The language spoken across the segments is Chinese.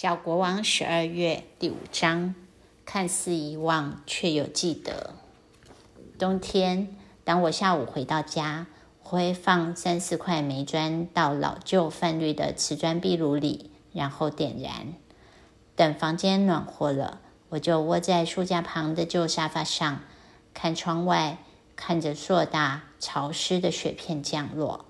小国王十二月第五章，看似遗忘，却又记得。冬天，当我下午回到家，我会放三四块煤砖到老旧泛绿的瓷砖壁炉里，然后点燃。等房间暖和了，我就窝在书架旁的旧沙发上，看窗外，看着硕大潮湿的雪片降落。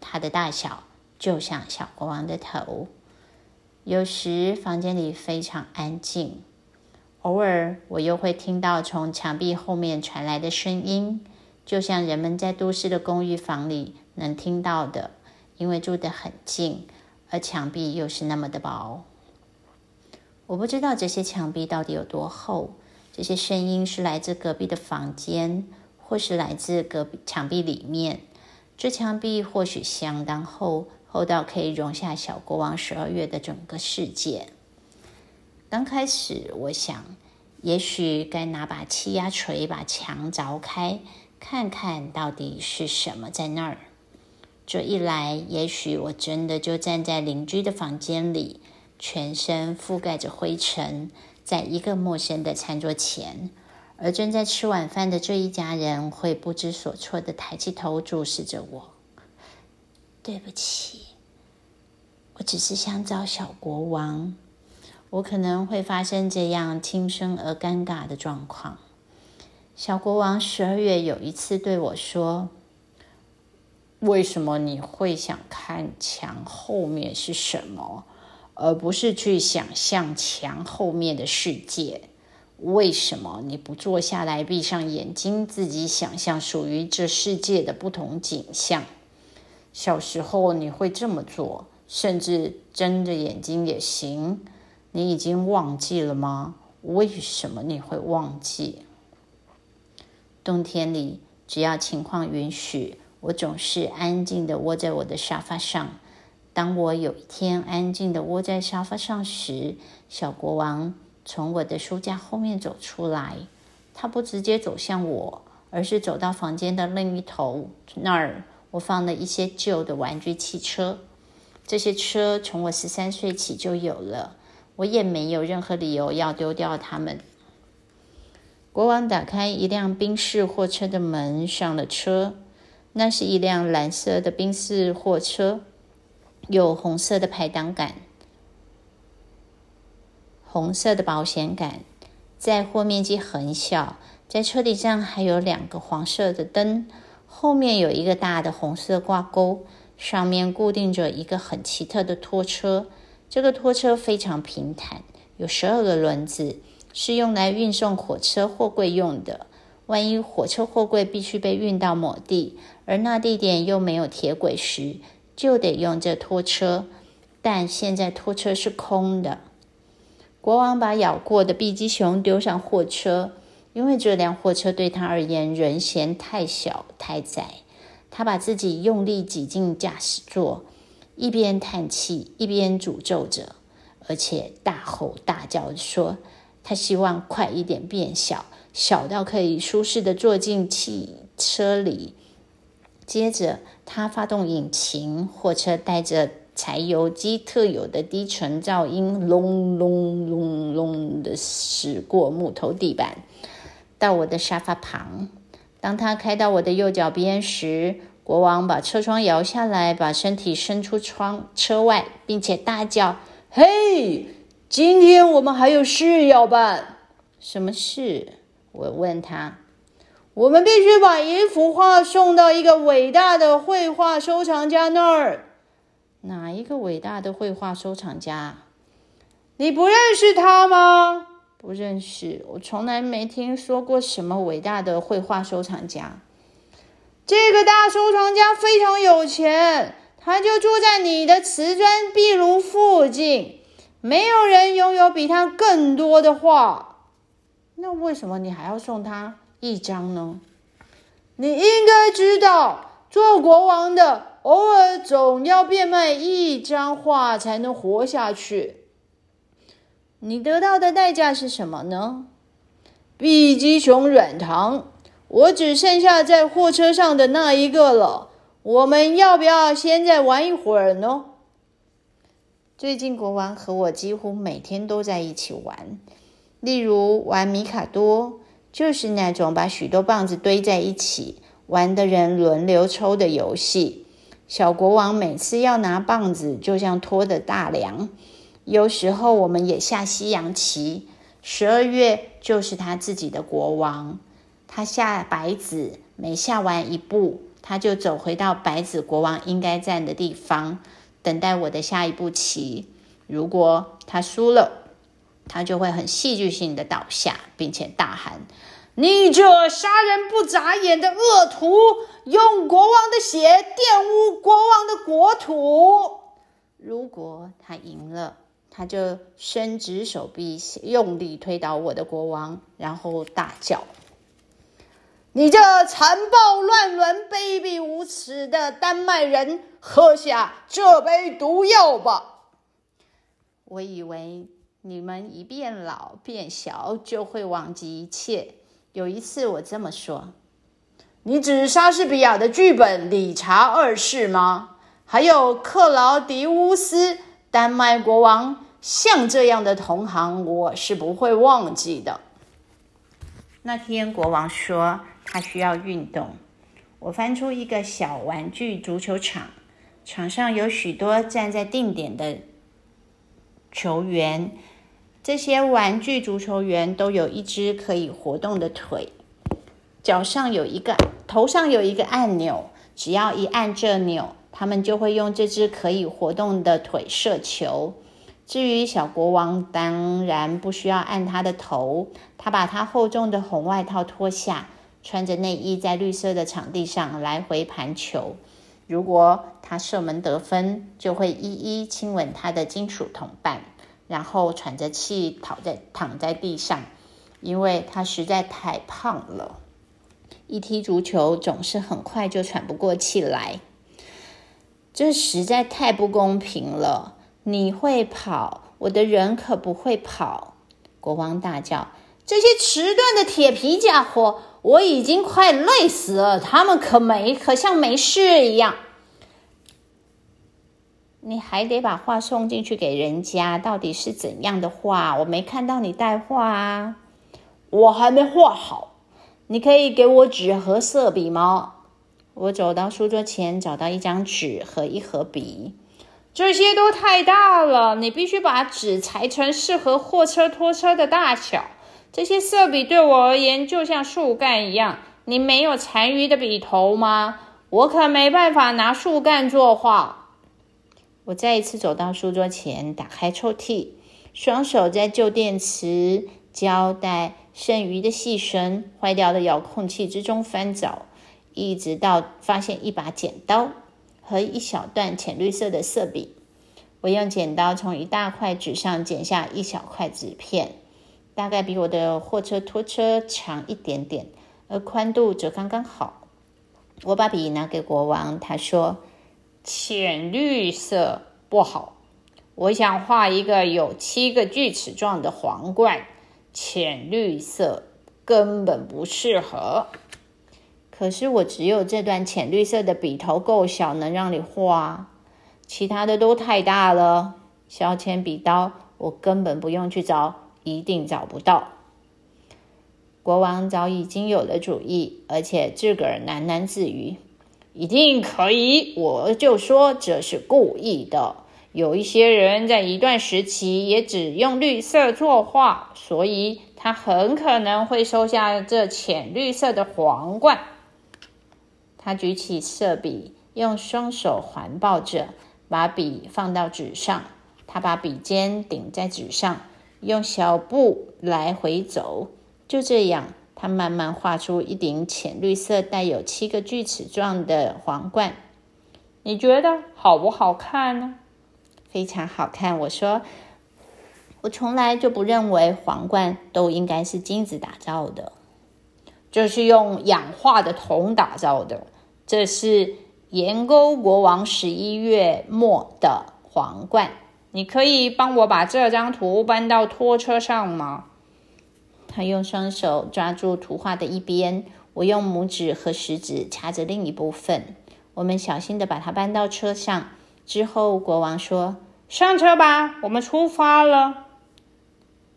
它的大小就像小国王的头。有时房间里非常安静，偶尔我又会听到从墙壁后面传来的声音，就像人们在都市的公寓房里能听到的，因为住得很近，而墙壁又是那么的薄。我不知道这些墙壁到底有多厚，这些声音是来自隔壁的房间，或是来自隔壁墙壁里面。这墙壁或许相当厚。厚到可以容下小国王十二月的整个世界。刚开始，我想，也许该拿把气压锤把墙凿开，看看到底是什么在那儿。这一来，也许我真的就站在邻居的房间里，全身覆盖着灰尘，在一个陌生的餐桌前，而正在吃晚饭的这一家人会不知所措的抬起头注视着我。对不起，我只是想找小国王。我可能会发生这样轻声而尴尬的状况。小国王十二月有一次对我说：“为什么你会想看墙后面是什么，而不是去想象墙后面的世界？为什么你不坐下来，闭上眼睛，自己想象属于这世界的不同景象？”小时候你会这么做，甚至睁着眼睛也行。你已经忘记了吗？为什么你会忘记？冬天里，只要情况允许，我总是安静的窝在我的沙发上。当我有一天安静的窝在沙发上时，小国王从我的书架后面走出来。他不直接走向我，而是走到房间的另一头那儿。我放了一些旧的玩具汽车，这些车从我十三岁起就有了，我也没有任何理由要丢掉它们。国王打开一辆宾士货车的门，上了车。那是一辆蓝色的宾士货车，有红色的排挡杆、红色的保险杆，载货面积很小，在车顶上还有两个黄色的灯。后面有一个大的红色挂钩，上面固定着一个很奇特的拖车。这个拖车非常平坦，有十二个轮子，是用来运送火车货柜用的。万一火车货柜必须被运到某地，而那地点又没有铁轨时，就得用这拖车。但现在拖车是空的。国王把咬过的碧鸡熊丢上货车。因为这辆货车对他而言人嫌太小太窄，他把自己用力挤进驾驶座，一边叹气一边诅咒着，而且大吼大叫说：“他希望快一点变小，小到可以舒适的坐进汽车里。”接着，他发动引擎，货车带着柴油机特有的低沉噪音，隆隆隆隆的驶过木头地板。到我的沙发旁。当他开到我的右脚边时，国王把车窗摇下来，把身体伸出窗车外，并且大叫：“嘿，今天我们还有事要办。什么事？”我问他。“我们必须把一幅画送到一个伟大的绘画收藏家那儿。哪一个伟大的绘画收藏家？你不认识他吗？”不认识，我从来没听说过什么伟大的绘画收藏家。这个大收藏家非常有钱，他就住在你的瓷砖壁炉附近。没有人拥有比他更多的画。那为什么你还要送他一张呢？你应该知道，做国王的偶尔总要变卖一张画才能活下去。你得到的代价是什么呢？碧鸡熊软糖，我只剩下在货车上的那一个了。我们要不要先再玩一会儿呢？最近国王和我几乎每天都在一起玩，例如玩米卡多，就是那种把许多棒子堆在一起，玩的人轮流抽的游戏。小国王每次要拿棒子，就像拖的大梁。有时候我们也下西洋棋，十二月就是他自己的国王。他下白子，每下完一步，他就走回到白子国王应该站的地方。等待我的下一步棋。如果他输了，他就会很戏剧性的倒下，并且大喊：“你这杀人不眨眼的恶徒，用国王的血玷污国王的国土！”如果他赢了，他就伸直手臂，用力推倒我的国王，然后大叫。你这残暴乱伦、卑鄙无耻的丹麦人，喝下这杯毒药吧！我以为你们一变老变小就会忘记一切。有一次我这么说：“你指莎士比亚的剧本《理查二世》吗？还有克劳迪乌斯，丹麦国王？像这样的同行，我是不会忘记的。”那天国王说。他需要运动。我翻出一个小玩具足球场，场上有许多站在定点的球员。这些玩具足球员都有一只可以活动的腿，脚上有一个，头上有一个按钮。只要一按这钮，他们就会用这只可以活动的腿射球。至于小国王，当然不需要按他的头，他把他厚重的红外套脱下。穿着内衣在绿色的场地上来回盘球。如果他射门得分，就会一一亲吻他的金属同伴，然后喘着气躺在躺在地上，因为他实在太胖了。一踢足球总是很快就喘不过气来，这实在太不公平了。你会跑，我的人可不会跑！国王大叫：“这些迟钝的铁皮家伙！”我已经快累死了，他们可没可像没事一样。你还得把话送进去给人家，到底是怎样的话？我没看到你带话啊，我还没画好。你可以给我纸和色笔吗？我走到书桌前，找到一张纸和一盒笔，这些都太大了，你必须把纸裁成适合货车拖车的大小。这些色笔对我而言就像树干一样。你没有残余的笔头吗？我可没办法拿树干作画。我再一次走到书桌前，打开抽屉，双手在旧电池、胶带、剩余的细绳、坏掉的遥控器之中翻找，一直到发现一把剪刀和一小段浅绿色的色笔。我用剪刀从一大块纸上剪下一小块纸片。大概比我的货车拖车长一点点，而宽度则刚刚好。我把笔拿给国王，他说：“浅绿色不好，我想画一个有七个锯齿状的皇冠，浅绿色根本不适合。可是我只有这段浅绿色的笔头够小，能让你画，其他的都太大了。削铅笔刀，我根本不用去找。”一定找不到。国王早已经有了主意，而且自个儿喃喃自语：“一定可以！”我就说这是故意的。有一些人在一段时期也只用绿色作画，所以他很可能会收下这浅绿色的皇冠。他举起色笔，用双手环抱着，把笔放到纸上。他把笔尖顶在纸上。用小步来回走，就这样，他慢慢画出一顶浅绿色、带有七个锯齿状的皇冠。你觉得好不好看呢？非常好看。我说，我从来就不认为皇冠都应该是金子打造的，这是用氧化的铜打造的。这是岩沟国王十一月末的皇冠。你可以帮我把这张图搬到拖车上吗？他用双手抓住图画的一边，我用拇指和食指掐着另一部分。我们小心的把它搬到车上。之后，国王说：“上车吧，我们出发了。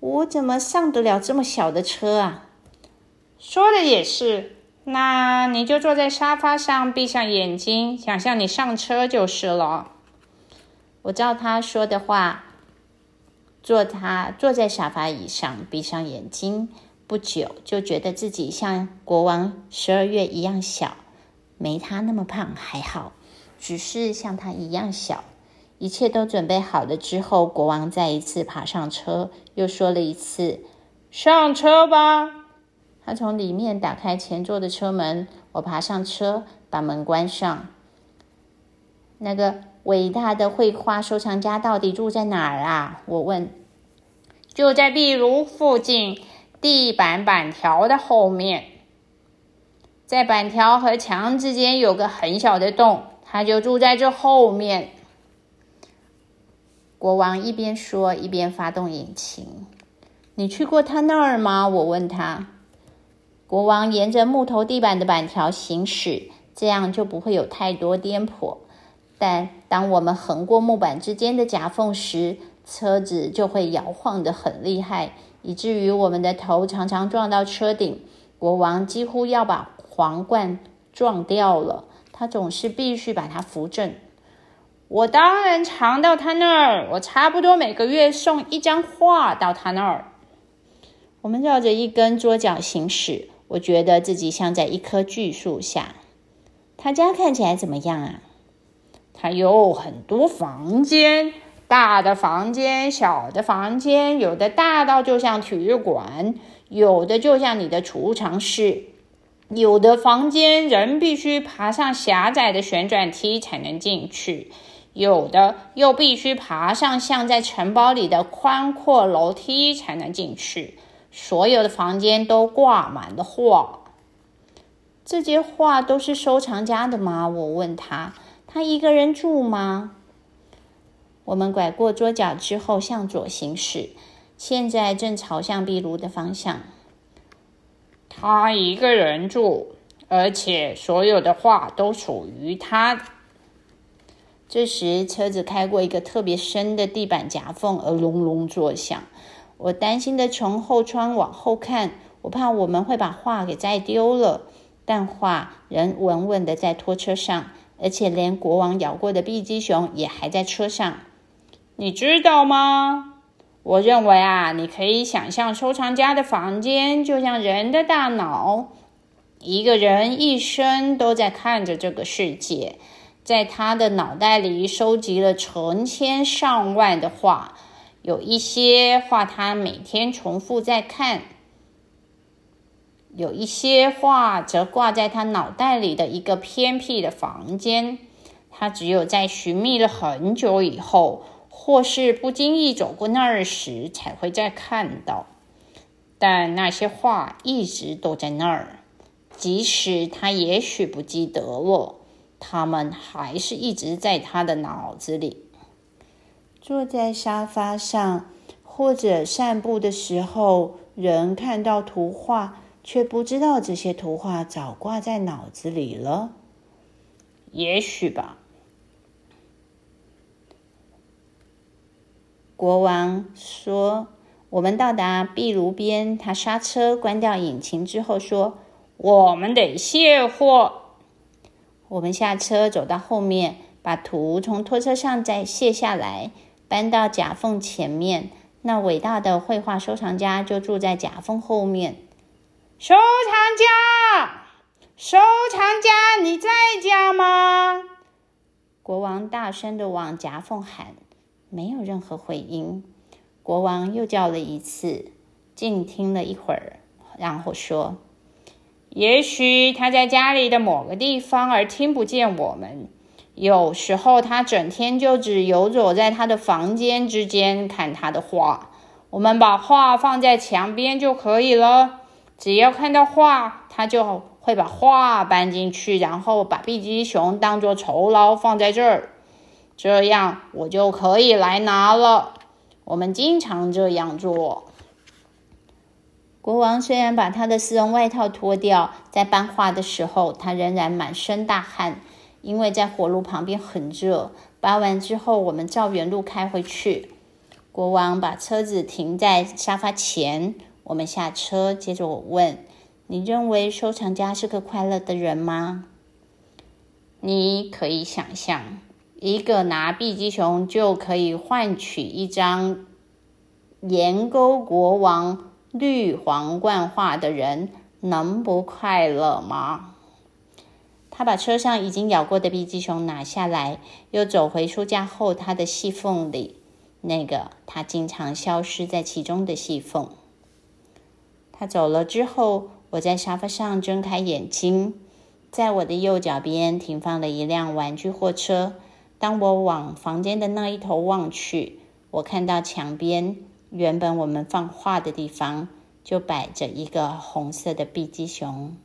我怎么上得了这么小的车啊？说的也是，那你就坐在沙发上，闭上眼睛，想象你上车就是了。我照他说的话，坐他坐在沙发椅上，闭上眼睛。不久就觉得自己像国王十二月一样小，没他那么胖还好，只是像他一样小。一切都准备好了之后，国王再一次爬上车，又说了一次：“上车吧。”他从里面打开前座的车门，我爬上车，把门关上。那个伟大的绘画收藏家到底住在哪儿啊？我问。就在壁炉附近。地板板条的后面，在板条和墙之间有个很小的洞，他就住在这后面。国王一边说一边发动引擎。你去过他那儿吗？我问他。国王沿着木头地板的板条行驶，这样就不会有太多颠簸。但当我们横过木板之间的夹缝时，车子就会摇晃得很厉害。以至于我们的头常常撞到车顶，国王几乎要把皇冠撞掉了。他总是必须把它扶正。我当然常到他那儿，我差不多每个月送一张画到他那儿。我们绕着一根桌角行驶，我觉得自己像在一棵巨树下。他家看起来怎么样啊？他有很多房间。大的房间，小的房间，有的大到就像体育馆，有的就像你的储藏室。有的房间人必须爬上狭窄的旋转梯才能进去，有的又必须爬上像在城堡里的宽阔楼梯才能进去。所有的房间都挂满了画。这些画都是收藏家的吗？我问他。他一个人住吗？我们拐过桌角之后，向左行驶，现在正朝向壁炉的方向。他一个人住，而且所有的画都属于他。这时，车子开过一个特别深的地板夹缝，而隆隆作响。我担心的从后窗往后看，我怕我们会把画给摘丢了。但画仍稳稳的在拖车上，而且连国王咬过的碧鸡熊也还在车上。你知道吗？我认为啊，你可以想象收藏家的房间就像人的大脑，一个人一生都在看着这个世界，在他的脑袋里收集了成千上万的画，有一些画他每天重复在看，有一些画则挂在他脑袋里的一个偏僻的房间，他只有在寻觅了很久以后。或是不经意走过那儿时才会再看到，但那些画一直都在那儿，即使他也许不记得了，他们还是一直在他的脑子里。坐在沙发上或者散步的时候，人看到图画，却不知道这些图画早挂在脑子里了。也许吧。国王说：“我们到达壁炉边，他刹车，关掉引擎之后说：‘我们得卸货。’我们下车，走到后面，把图从拖车上再卸下来，搬到夹缝前面。那伟大的绘画收藏家就住在夹缝后面。收藏家，收藏家，你在家吗？”国王大声的往夹缝喊。没有任何回音。国王又叫了一次，静听了一会儿，然后说：“也许他在家里的某个地方，而听不见我们。有时候他整天就只游走在他的房间之间看他的画。我们把画放在墙边就可以了。只要看到画，他就会把画搬进去，然后把碧鸡熊当做酬劳放在这儿。”这样我就可以来拿了。我们经常这样做。国王虽然把他的丝绒外套脱掉，在搬画的时候，他仍然满身大汗，因为在火炉旁边很热。拔完之后，我们照原路开回去。国王把车子停在沙发前，我们下车。接着我问：“你认为收藏家是个快乐的人吗？”你可以想象，一个拿碧鸡熊就可以换取一张岩沟国王绿皇冠画的人，能不快乐吗？他把车上已经咬过的碧鸡熊拿下来，又走回书架后他的细缝里，那个他经常消失在其中的细缝。他走了之后，我在沙发上睁开眼睛，在我的右脚边停放了一辆玩具货车。当我往房间的那一头望去，我看到墙边原本我们放画的地方就摆着一个红色的碧鸡熊。